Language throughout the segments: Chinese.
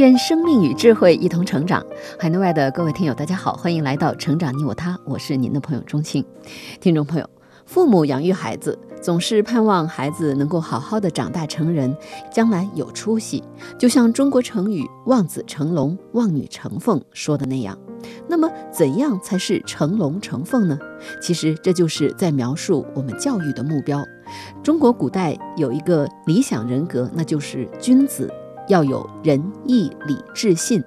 愿生命与智慧一同成长。海内外的各位听友，大家好，欢迎来到《成长你我他》，我是您的朋友钟庆。听众朋友，父母养育孩子，总是盼望孩子能够好好的长大成人，将来有出息。就像中国成语“望子成龙，望女成凤”说的那样。那么，怎样才是成龙成凤呢？其实，这就是在描述我们教育的目标。中国古代有一个理想人格，那就是君子。要有仁义礼智信，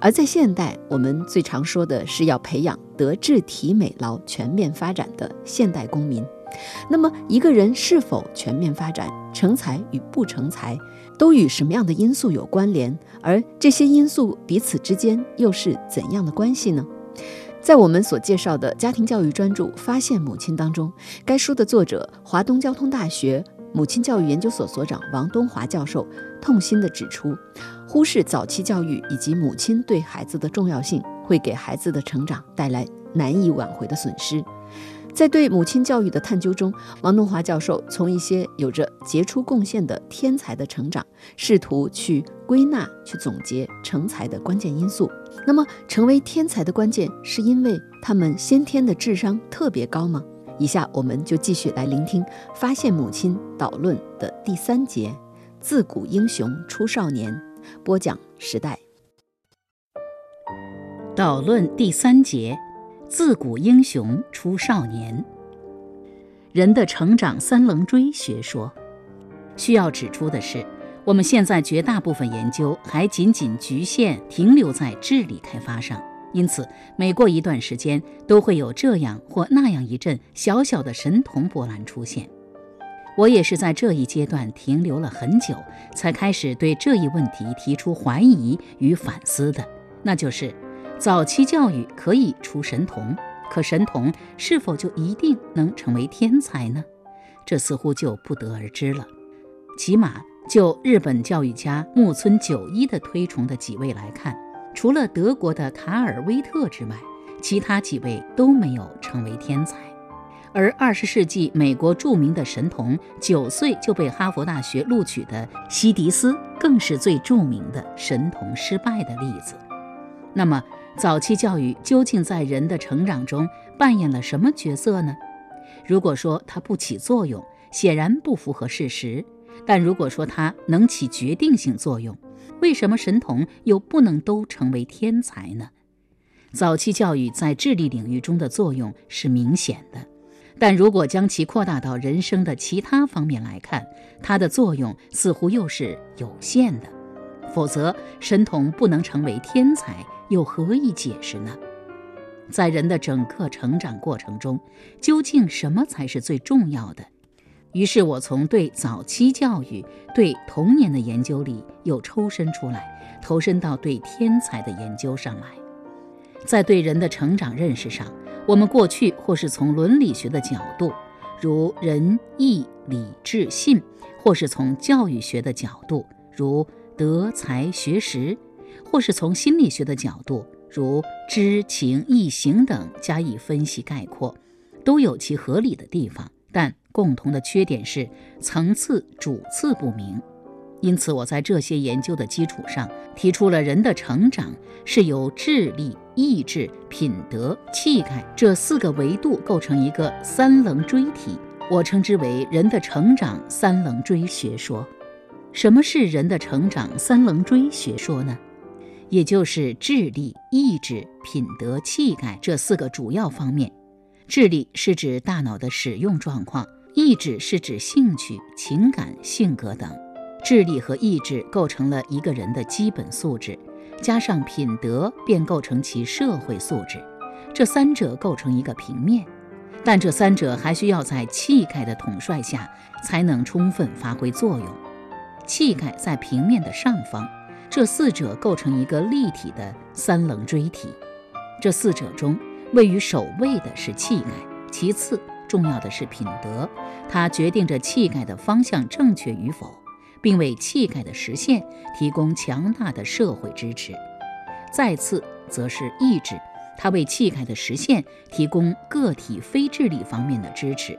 而在现代，我们最常说的是要培养德智体美劳全面发展的现代公民。那么，一个人是否全面发展、成才与不成才，都与什么样的因素有关联？而这些因素彼此之间又是怎样的关系呢？在我们所介绍的家庭教育专著《发现母亲》当中，该书的作者华东交通大学。母亲教育研究所所长王东华教授痛心地指出，忽视早期教育以及母亲对孩子的重要性，会给孩子的成长带来难以挽回的损失。在对母亲教育的探究中，王东华教授从一些有着杰出贡献的天才的成长，试图去归纳、去总结成才的关键因素。那么，成为天才的关键，是因为他们先天的智商特别高吗？以下我们就继续来聆听《发现母亲》导论的第三节：自古英雄出少年。播讲时代。导论第三节：自古英雄出少年。人的成长三棱锥学说。需要指出的是，我们现在绝大部分研究还仅仅局限停留在智力开发上。因此，每过一段时间，都会有这样或那样一阵小小的神童波澜出现。我也是在这一阶段停留了很久，才开始对这一问题提出怀疑与反思的，那就是：早期教育可以出神童，可神童是否就一定能成为天才呢？这似乎就不得而知了。起码就日本教育家木村久一的推崇的几位来看。除了德国的卡尔威特之外，其他几位都没有成为天才。而二十世纪美国著名的神童，九岁就被哈佛大学录取的西迪斯，更是最著名的神童失败的例子。那么，早期教育究竟在人的成长中扮演了什么角色呢？如果说它不起作用，显然不符合事实；但如果说它能起决定性作用，为什么神童又不能都成为天才呢？早期教育在智力领域中的作用是明显的，但如果将其扩大到人生的其他方面来看，它的作用似乎又是有限的。否则，神童不能成为天才，又何以解释呢？在人的整个成长过程中，究竟什么才是最重要的？于是我从对早期教育、对童年的研究里又抽身出来，投身到对天才的研究上来。在对人的成长认识上，我们过去或是从伦理学的角度，如仁义礼智信；或是从教育学的角度，如德才学识；或是从心理学的角度，如知情意行等加以分析概括，都有其合理的地方，但。共同的缺点是层次主次不明，因此我在这些研究的基础上提出了人的成长是由智力、意志、品德、气概这四个维度构成一个三棱锥体，我称之为人的成长三棱锥学说。什么是人的成长三棱锥学说呢？也就是智力、意志、品德、气概这四个主要方面。智力是指大脑的使用状况。意志是指兴趣、情感、性格等，智力和意志构成了一个人的基本素质，加上品德便构成其社会素质，这三者构成一个平面，但这三者还需要在气概的统帅下才能充分发挥作用。气概在平面的上方，这四者构成一个立体的三棱锥体。这四者中，位于首位的是气概，其次重要的是品德，它决定着气概的方向正确与否，并为气概的实现提供强大的社会支持。再次则是意志，它为气概的实现提供个体非智力方面的支持。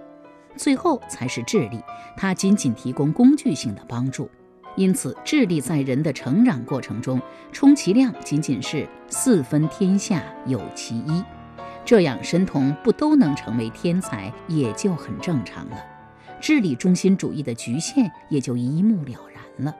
最后才是智力，它仅仅提供工具性的帮助。因此，智力在人的成长过程中，充其量仅仅是四分天下有其一。这样，神童不都能成为天才，也就很正常了。智力中心主义的局限也就一目了然了。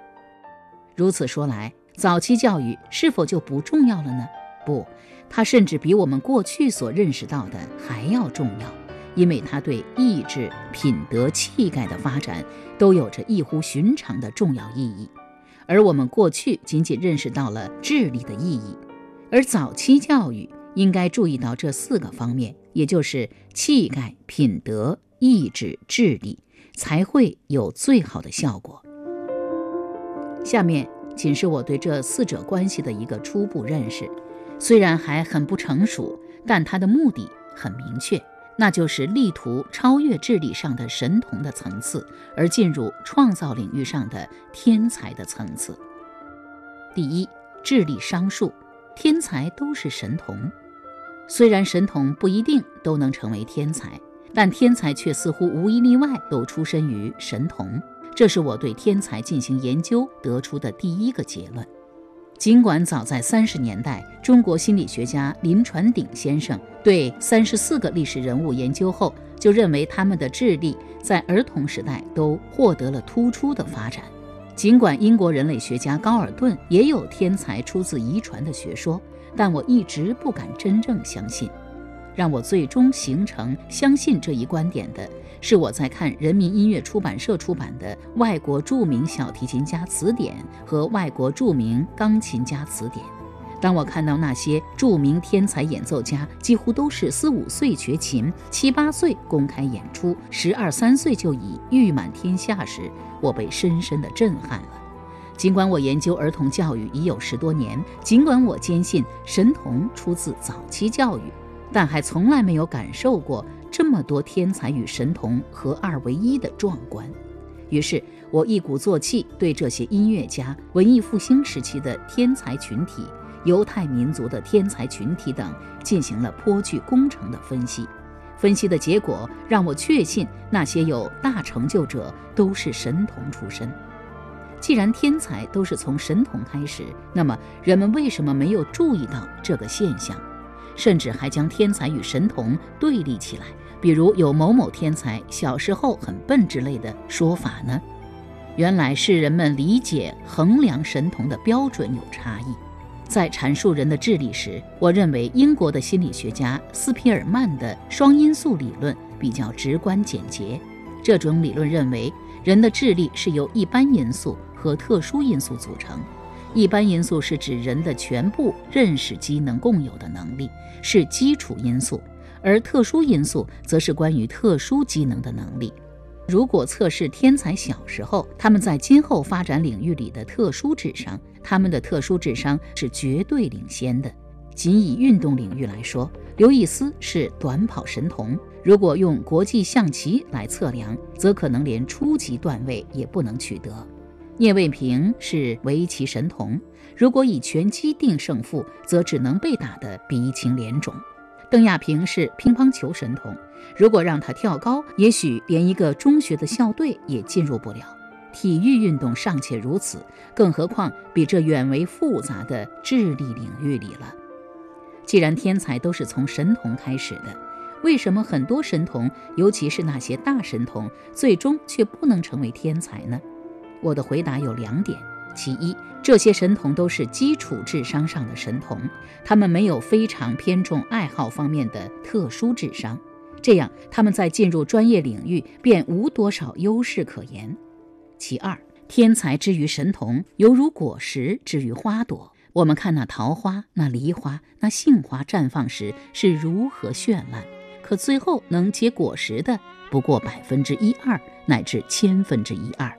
如此说来，早期教育是否就不重要了呢？不，它甚至比我们过去所认识到的还要重要。因为它对意志、品德、气概的发展都有着异乎寻常的重要意义，而我们过去仅仅认识到了智力的意义，而早期教育应该注意到这四个方面，也就是气概、品德、意志、智力，才会有最好的效果。下面仅是我对这四者关系的一个初步认识，虽然还很不成熟，但它的目的很明确。那就是力图超越智力上的神童的层次，而进入创造领域上的天才的层次。第一，智力商数，天才都是神童。虽然神童不一定都能成为天才，但天才却似乎无一例外都出身于神童。这是我对天才进行研究得出的第一个结论。尽管早在三十年代，中国心理学家林传鼎先生对三十四个历史人物研究后，就认为他们的智力在儿童时代都获得了突出的发展。尽管英国人类学家高尔顿也有天才出自遗传的学说，但我一直不敢真正相信。让我最终形成相信这一观点的。是我在看人民音乐出版社出版的《外国著名小提琴家词典》和《外国著名钢琴家词典》。当我看到那些著名天才演奏家几乎都是四五岁学琴，七八岁公开演出，十二三岁就已誉满天下时，我被深深的震撼了。尽管我研究儿童教育已有十多年，尽管我坚信神童出自早期教育，但还从来没有感受过。这么多天才与神童合二为一的壮观，于是我一鼓作气对这些音乐家、文艺复兴时期的天才群体、犹太民族的天才群体等进行了颇具工程的分析。分析的结果让我确信，那些有大成就者都是神童出身。既然天才都是从神童开始，那么人们为什么没有注意到这个现象，甚至还将天才与神童对立起来？比如有某某天才小时候很笨之类的说法呢？原来是人们理解衡量神童的标准有差异。在阐述人的智力时，我认为英国的心理学家斯皮尔曼的双因素理论比较直观简洁。这种理论认为，人的智力是由一般因素和特殊因素组成。一般因素是指人的全部认识机能共有的能力，是基础因素。而特殊因素则是关于特殊机能的能力。如果测试天才小时候他们在今后发展领域里的特殊智商，他们的特殊智商是绝对领先的。仅以运动领域来说，刘易斯是短跑神童。如果用国际象棋来测量，则可能连初级段位也不能取得。聂卫平是围棋神童。如果以拳击定胜负，则只能被打得鼻青脸肿。邓亚萍是乒乓球神童，如果让他跳高，也许连一个中学的校队也进入不了。体育运动尚且如此，更何况比这远为复杂的智力领域里了。既然天才都是从神童开始的，为什么很多神童，尤其是那些大神童，最终却不能成为天才呢？我的回答有两点。其一，这些神童都是基础智商上的神童，他们没有非常偏重爱好方面的特殊智商，这样他们在进入专业领域便无多少优势可言。其二，天才之于神童，犹如果实之于花朵。我们看那桃花、那梨花、那杏花绽放时是如何绚烂，可最后能结果实的不过百分之一二乃至千分之一二。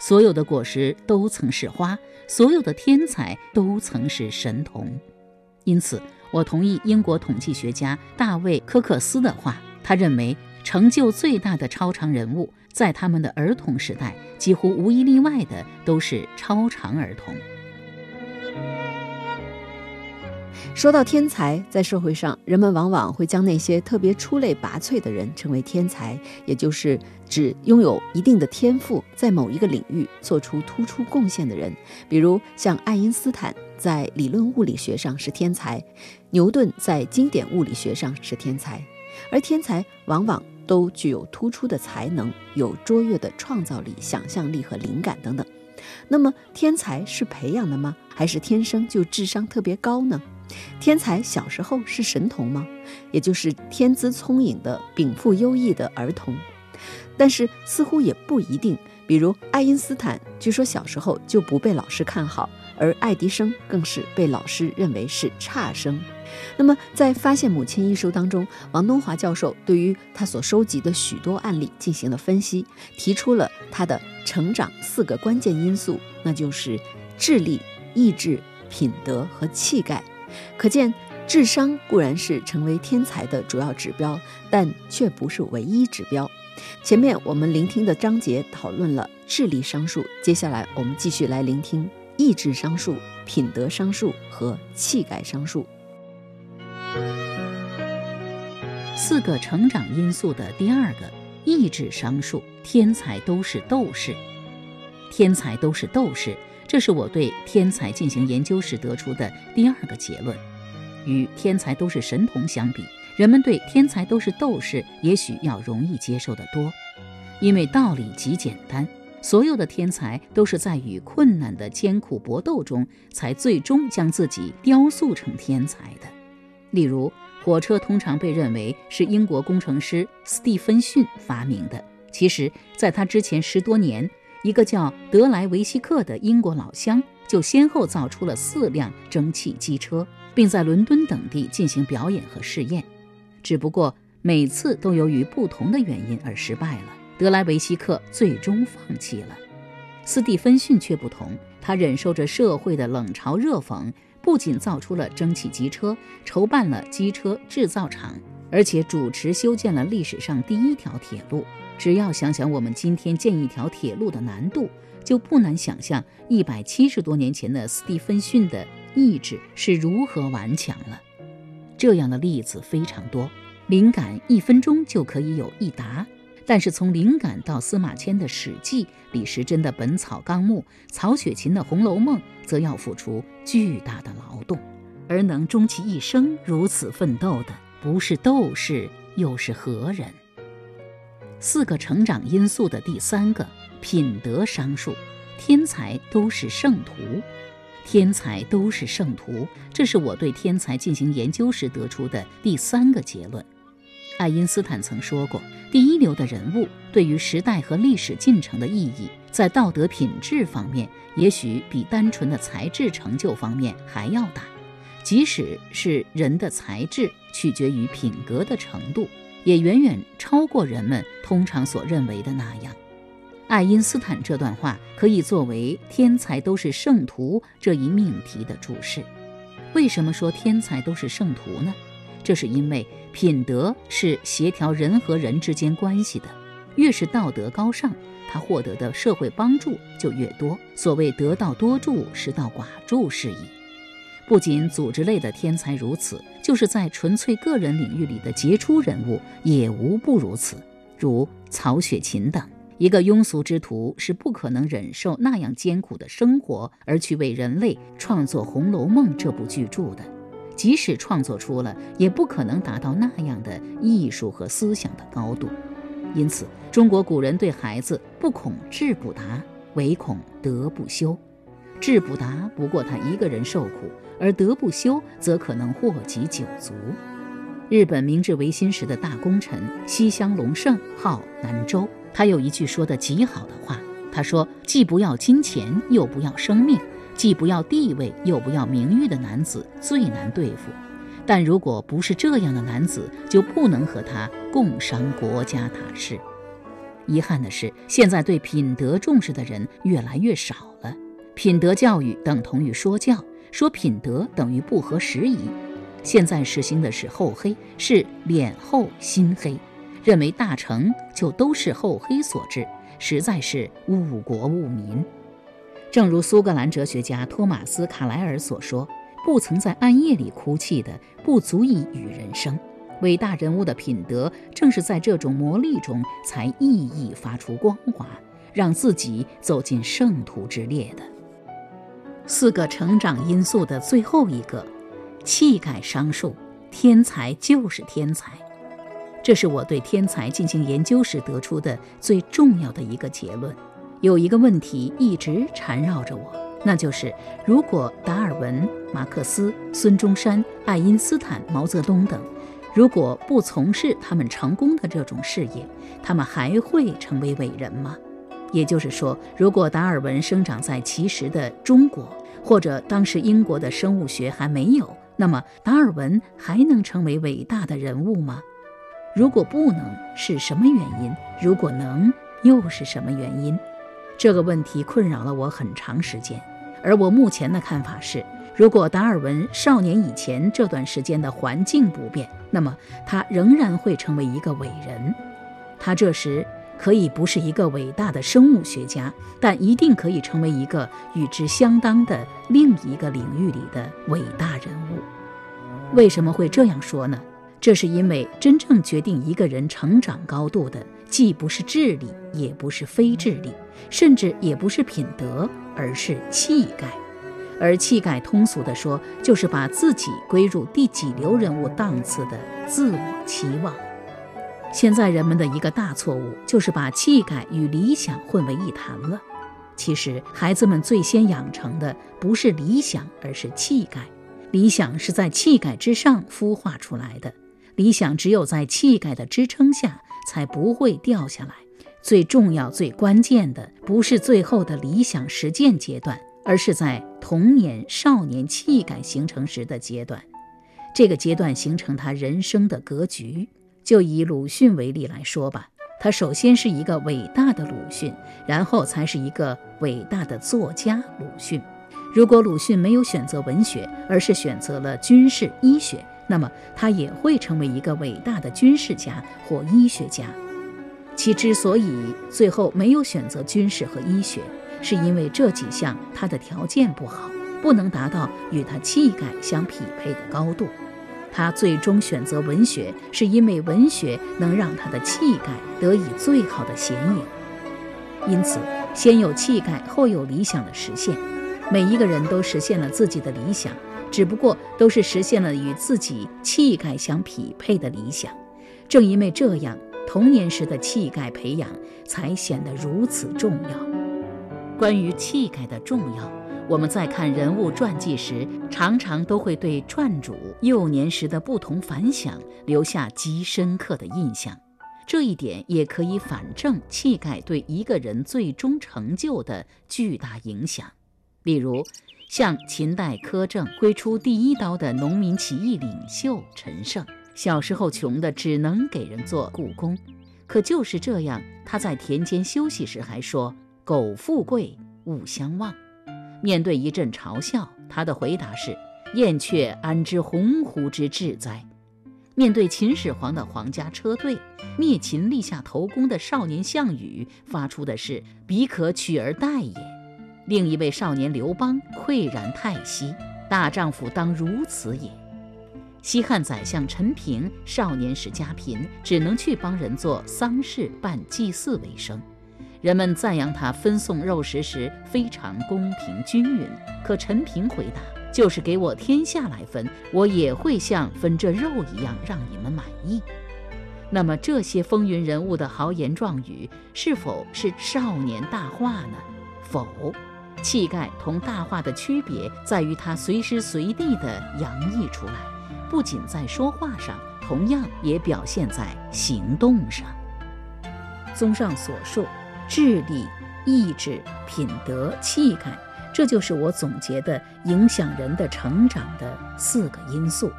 所有的果实都曾是花，所有的天才都曾是神童。因此，我同意英国统计学家大卫·科克斯的话，他认为成就最大的超常人物，在他们的儿童时代，几乎无一例外的都是超常儿童。说到天才，在社会上，人们往往会将那些特别出类拔萃的人称为天才，也就是指拥有一定的天赋，在某一个领域做出突出贡献的人。比如像爱因斯坦在理论物理学上是天才，牛顿在经典物理学上是天才。而天才往往都具有突出的才能，有卓越的创造力、想象力和灵感等等。那么，天才是培养的吗？还是天生就智商特别高呢？天才小时候是神童吗？也就是天资聪颖的、禀赋优异的儿童。但是似乎也不一定。比如爱因斯坦，据说小时候就不被老师看好，而爱迪生更是被老师认为是差生。那么在《发现母亲》一书当中，王东华教授对于他所收集的许多案例进行了分析，提出了他的成长四个关键因素，那就是智力、意志、品德和气概。可见，智商固然是成为天才的主要指标，但却不是唯一指标。前面我们聆听的章节讨论了智力商数，接下来我们继续来聆听意志商数、品德商数和气概商数。四个成长因素的第二个意志商数，天才都是斗士，天才都是斗士。这是我对天才进行研究时得出的第二个结论。与天才都是神童相比，人们对天才都是斗士也许要容易接受得多，因为道理极简单：所有的天才都是在与困难的艰苦搏斗中，才最终将自己雕塑成天才的。例如，火车通常被认为是英国工程师斯蒂芬逊发明的，其实，在他之前十多年。一个叫德莱维希克的英国老乡就先后造出了四辆蒸汽机车，并在伦敦等地进行表演和试验，只不过每次都由于不同的原因而失败了。德莱维希克最终放弃了，斯蒂芬逊却不同，他忍受着社会的冷嘲热讽，不仅造出了蒸汽机车，筹办了机车制造厂，而且主持修建了历史上第一条铁路。只要想想我们今天建一条铁路的难度，就不难想象一百七十多年前的斯蒂芬逊的意志是如何顽强了。这样的例子非常多，灵感一分钟就可以有一答，但是从灵感到司马迁的《史记》，李时珍的《本草纲目》，曹雪芹的《红楼梦》，则要付出巨大的劳动，而能终其一生如此奋斗的，不是斗士又是何人？四个成长因素的第三个品德商数，天才都是圣徒，天才都是圣徒，这是我对天才进行研究时得出的第三个结论。爱因斯坦曾说过，第一流的人物对于时代和历史进程的意义，在道德品质方面，也许比单纯的才智成就方面还要大。即使是人的才智取决于品格的程度。也远远超过人们通常所认为的那样。爱因斯坦这段话可以作为“天才都是圣徒”这一命题的注释。为什么说天才都是圣徒呢？这是因为品德是协调人和人之间关系的，越是道德高尚，他获得的社会帮助就越多。所谓“得道多助，失道寡助”是矣。不仅组织类的天才如此，就是在纯粹个人领域里的杰出人物也无不如此。如曹雪芹等，一个庸俗之徒是不可能忍受那样艰苦的生活，而去为人类创作《红楼梦》这部巨著的。即使创作出了，也不可能达到那样的艺术和思想的高度。因此，中国古人对孩子不恐志不达，唯恐德不修。志不达，不过他一个人受苦。而德不修，则可能祸及九族。日本明治维新时的大功臣西乡隆盛号南州，他有一句说的极好的话，他说：“既不要金钱，又不要生命；既不要地位，又不要名誉的男子最难对付。但如果不是这样的男子，就不能和他共商国家大事。”遗憾的是，现在对品德重视的人越来越少了。品德教育等同于说教，说品德等于不合时宜。现在实行的是厚黑，是脸厚心黑，认为大成就都是厚黑所致，实在是误国误民。正如苏格兰哲学家托马斯·卡莱尔所说：“不曾在暗夜里哭泣的，不足以与人生。”伟大人物的品德，正是在这种磨砺中才熠熠发出光华，让自己走进圣徒之列的。四个成长因素的最后一个，气概商数。天才就是天才，这是我对天才进行研究时得出的最重要的一个结论。有一个问题一直缠绕着我，那就是如果达尔文、马克思、孙中山、爱因斯坦、毛泽东等。如果不从事他们成功的这种事业，他们还会成为伟人吗？也就是说，如果达尔文生长在其实的中国，或者当时英国的生物学还没有，那么达尔文还能成为伟大的人物吗？如果不能，是什么原因？如果能，又是什么原因？这个问题困扰了我很长时间，而我目前的看法是。如果达尔文少年以前这段时间的环境不变，那么他仍然会成为一个伟人。他这时可以不是一个伟大的生物学家，但一定可以成为一个与之相当的另一个领域里的伟大人物。为什么会这样说呢？这是因为真正决定一个人成长高度的，既不是智力，也不是非智力，甚至也不是品德，而是气概。而气概，通俗地说，就是把自己归入第几流人物档次的自我期望。现在人们的一个大错误，就是把气概与理想混为一谈了。其实，孩子们最先养成的不是理想，而是气概。理想是在气概之上孵化出来的，理想只有在气概的支撑下，才不会掉下来。最重要、最关键的，不是最后的理想实践阶段。而是在童年、少年气概形成时的阶段，这个阶段形成他人生的格局。就以鲁迅为例来说吧，他首先是一个伟大的鲁迅，然后才是一个伟大的作家鲁迅。如果鲁迅没有选择文学，而是选择了军事医学，那么他也会成为一个伟大的军事家或医学家。其之所以最后没有选择军事和医学，是因为这几项他的条件不好，不能达到与他气概相匹配的高度。他最终选择文学，是因为文学能让他的气概得以最好的显影。因此，先有气概，后有理想的实现。每一个人都实现了自己的理想，只不过都是实现了与自己气概相匹配的理想。正因为这样，童年时的气概培养才显得如此重要。关于气概的重要，我们在看人物传记时，常常都会对传主幼年时的不同反响留下极深刻的印象。这一点也可以反证气概对一个人最终成就的巨大影响。例如，像秦代苛政挥出第一刀的农民起义领袖陈胜，小时候穷的只能给人做故工，可就是这样，他在田间休息时还说。苟富贵，勿相忘。面对一阵嘲笑，他的回答是：“燕雀安知鸿鹄之志哉？”面对秦始皇的皇家车队，灭秦立下头功的少年项羽发出的是：“彼可取而代也。”另一位少年刘邦喟然叹息：“大丈夫当如此也。”西汉宰相陈平少年时家贫，只能去帮人做丧事、办祭祀为生。人们赞扬他分送肉食时非常公平均匀，可陈平回答：“就是给我天下来分，我也会像分这肉一样让你们满意。”那么这些风云人物的豪言壮语，是否是少年大话呢？否，气概同大话的区别在于他随时随地地洋溢出来，不仅在说话上，同样也表现在行动上。综上所述。智力、意志、品德、气概，这就是我总结的影响人的成长的四个因素。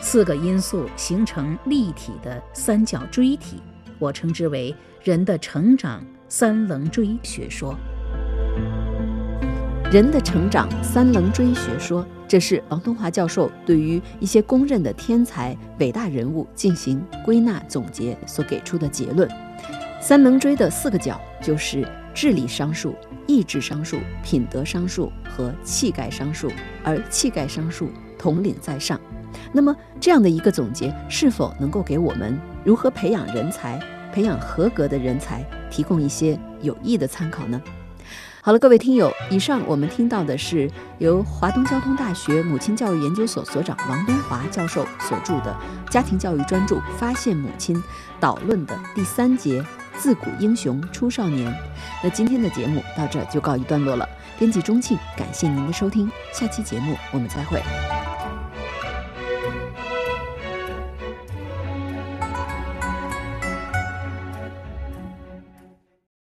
四个因素形成立体的三角锥体，我称之为人的成长三棱锥学说。人的成长三棱锥学说，这是王东华教授对于一些公认的天才伟大人物进行归纳总结所给出的结论。三棱锥的四个角就是智力商数、意志商数、品德商数和气概商数，而气概商数统领在上。那么这样的一个总结，是否能够给我们如何培养人才、培养合格的人才提供一些有益的参考呢？好了，各位听友，以上我们听到的是由华东交通大学母亲教育研究所所长王东华教授所著的《家庭教育专著·发现母亲》导论的第三节“自古英雄出少年”。那今天的节目到这就告一段落了。编辑钟庆，感谢您的收听，下期节目我们再会。